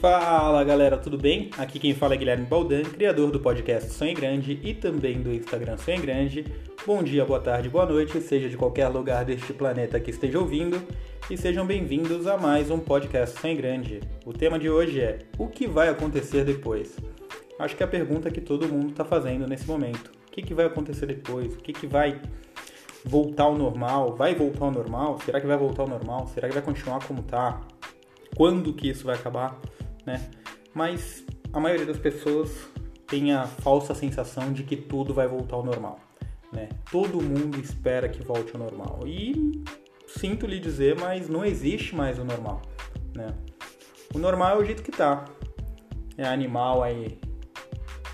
Fala galera, tudo bem? Aqui quem fala é Guilherme Baldan, criador do podcast Sonho Grande e também do Instagram Sonho Grande. Bom dia, boa tarde, boa noite, seja de qualquer lugar deste planeta que esteja ouvindo e sejam bem-vindos a mais um podcast Sonho Grande. O tema de hoje é: O que vai acontecer depois? Acho que é a pergunta que todo mundo está fazendo nesse momento. O que, que vai acontecer depois? O que, que vai voltar ao normal? Vai voltar ao normal? Será que vai voltar ao normal? Será que vai continuar como está? Quando que isso vai acabar? Né? Mas a maioria das pessoas tem a falsa sensação de que tudo vai voltar ao normal, né? Todo mundo espera que volte ao normal e sinto lhe dizer, mas não existe mais o normal, né? O normal é o jeito que tá. É animal aí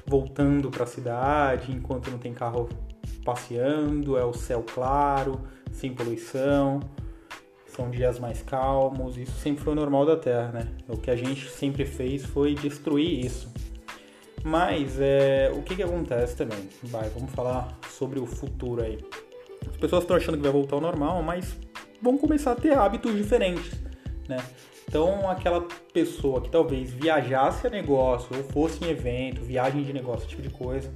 voltando para a cidade enquanto não tem carro passeando, é o céu claro, sem poluição, são dias mais calmos, isso sempre foi o normal da Terra, né? O que a gente sempre fez foi destruir isso. Mas é, o que, que acontece também? Vai, vamos falar sobre o futuro aí. As pessoas estão achando que vai voltar ao normal, mas vão começar a ter hábitos diferentes, né? Então, aquela pessoa que talvez viajasse a negócio ou fosse em evento, viagem de negócio, esse tipo de coisa,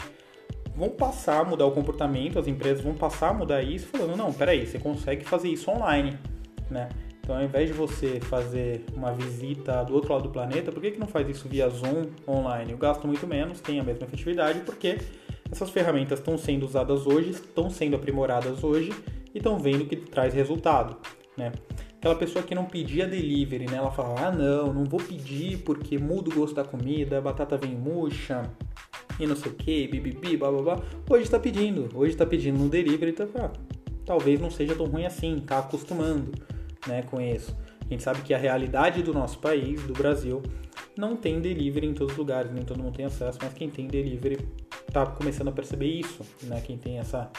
vão passar a mudar o comportamento, as empresas vão passar a mudar isso, falando: não, peraí, você consegue fazer isso online né? Então, ao invés de você fazer uma visita do outro lado do planeta, por que, que não faz isso via Zoom online? Eu gasto muito menos, tem a mesma efetividade, porque essas ferramentas estão sendo usadas hoje, estão sendo aprimoradas hoje e estão vendo que traz resultado, né? Aquela pessoa que não pedia delivery, né? Ela fala, ah, não, não vou pedir porque muda o gosto da comida, a batata vem murcha e não sei o que, bibibi, blá blá blá. Hoje está pedindo, hoje está pedindo no delivery, tá, ah, talvez não seja tão ruim assim, tá acostumando né, isso. A gente sabe que a realidade do nosso país, do Brasil, não tem delivery em todos os lugares, nem todo mundo tem acesso, mas quem tem delivery está começando a perceber isso, né? Quem tem essa,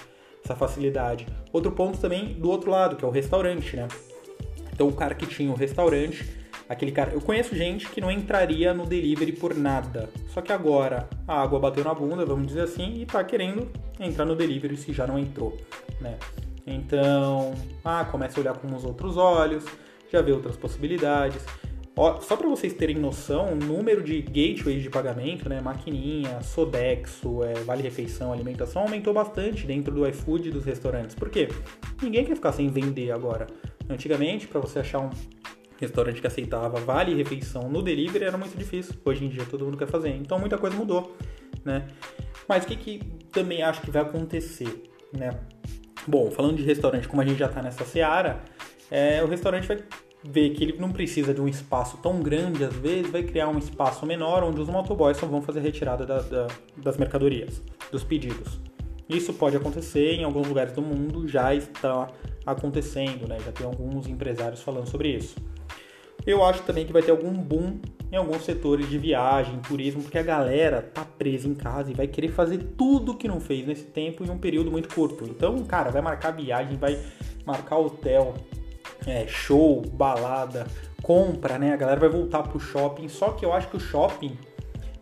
essa facilidade. Outro ponto também do outro lado, que é o restaurante, né? Então o cara que tinha o restaurante, aquele cara, eu conheço gente que não entraria no delivery por nada. Só que agora a água bateu na bunda, vamos dizer assim, e tá querendo entrar no delivery se já não entrou, né? Então, ah, começa a olhar com os outros olhos, já vê outras possibilidades. Ó, só para vocês terem noção, o número de gateways de pagamento, né, maquininha, Sodexo, é, Vale Refeição, alimentação, aumentou bastante dentro do iFood e dos restaurantes. Por quê? Ninguém quer ficar sem vender agora. Antigamente, para você achar um restaurante que aceitava Vale Refeição no delivery era muito difícil. Hoje em dia todo mundo quer fazer. Então muita coisa mudou, né? Mas o que, que também acho que vai acontecer, né? Bom, falando de restaurante, como a gente já está nessa seara, é, o restaurante vai ver que ele não precisa de um espaço tão grande, às vezes, vai criar um espaço menor onde os motoboys só vão fazer retirada da, da, das mercadorias, dos pedidos. Isso pode acontecer em alguns lugares do mundo, já está acontecendo, né? já tem alguns empresários falando sobre isso. Eu acho também que vai ter algum boom em alguns setores de viagem, turismo, porque a galera tá presa em casa e vai querer fazer tudo que não fez nesse tempo em um período muito curto. Então, cara, vai marcar viagem, vai marcar hotel, é, show, balada, compra, né? A galera vai voltar pro shopping. Só que eu acho que o shopping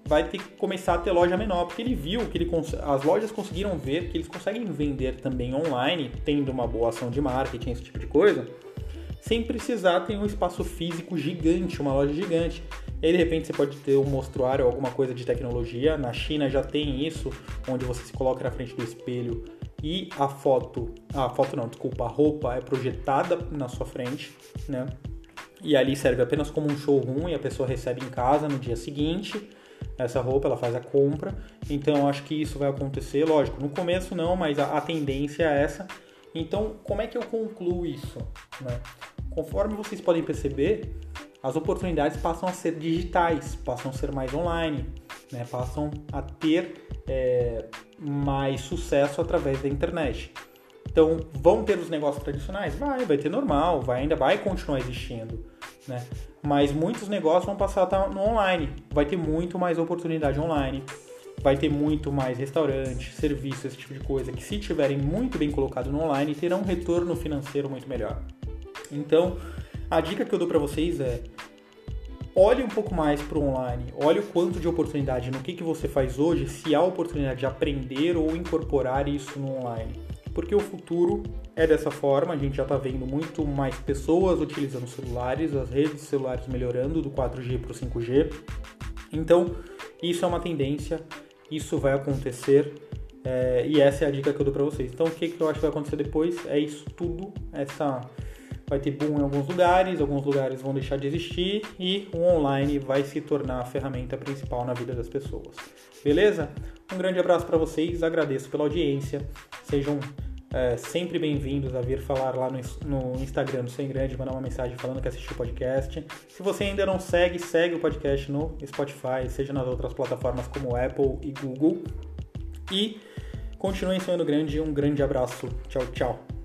vai ter que começar a ter loja menor, porque ele viu que ele as lojas conseguiram ver que eles conseguem vender também online, tendo uma boa ação de marketing, esse tipo de coisa sem precisar ter um espaço físico gigante, uma loja gigante. E aí, de repente, você pode ter um mostruário ou alguma coisa de tecnologia. Na China já tem isso, onde você se coloca na frente do espelho e a foto, a foto não, desculpa, a roupa é projetada na sua frente, né? E ali serve apenas como um showroom e a pessoa recebe em casa no dia seguinte essa roupa, ela faz a compra. Então, acho que isso vai acontecer, lógico, no começo não, mas a, a tendência é essa. Então, como é que eu concluo isso? Né? Conforme vocês podem perceber, as oportunidades passam a ser digitais, passam a ser mais online, né? passam a ter é, mais sucesso através da internet. Então, vão ter os negócios tradicionais? Vai, vai ter normal, vai, ainda vai continuar existindo, né? Mas muitos negócios vão passar a estar no online. Vai ter muito mais oportunidade online vai ter muito mais restaurante, serviço, esse tipo de coisa, que se tiverem muito bem colocado no online, terão um retorno financeiro muito melhor. Então, a dica que eu dou para vocês é olhe um pouco mais para o online, olhe o quanto de oportunidade no que, que você faz hoje, se há oportunidade de aprender ou incorporar isso no online. porque o futuro é dessa forma. A gente já está vendo muito mais pessoas utilizando celulares, as redes celulares melhorando do 4G para o 5G. Então, isso é uma tendência, isso vai acontecer é, e essa é a dica que eu dou para vocês. Então, o que, que eu acho que vai acontecer depois é isso tudo, essa vai ter boom em alguns lugares, alguns lugares vão deixar de existir e o online vai se tornar a ferramenta principal na vida das pessoas. Beleza? Um grande abraço para vocês, agradeço pela audiência, sejam é, sempre bem-vindos a vir falar lá no, no Instagram do Sem Grande, mandar uma mensagem falando que assistiu o podcast. Se você ainda não segue, segue o podcast no Spotify, seja nas outras plataformas como Apple e Google. E continuem sonhando grande, um grande abraço. Tchau, tchau.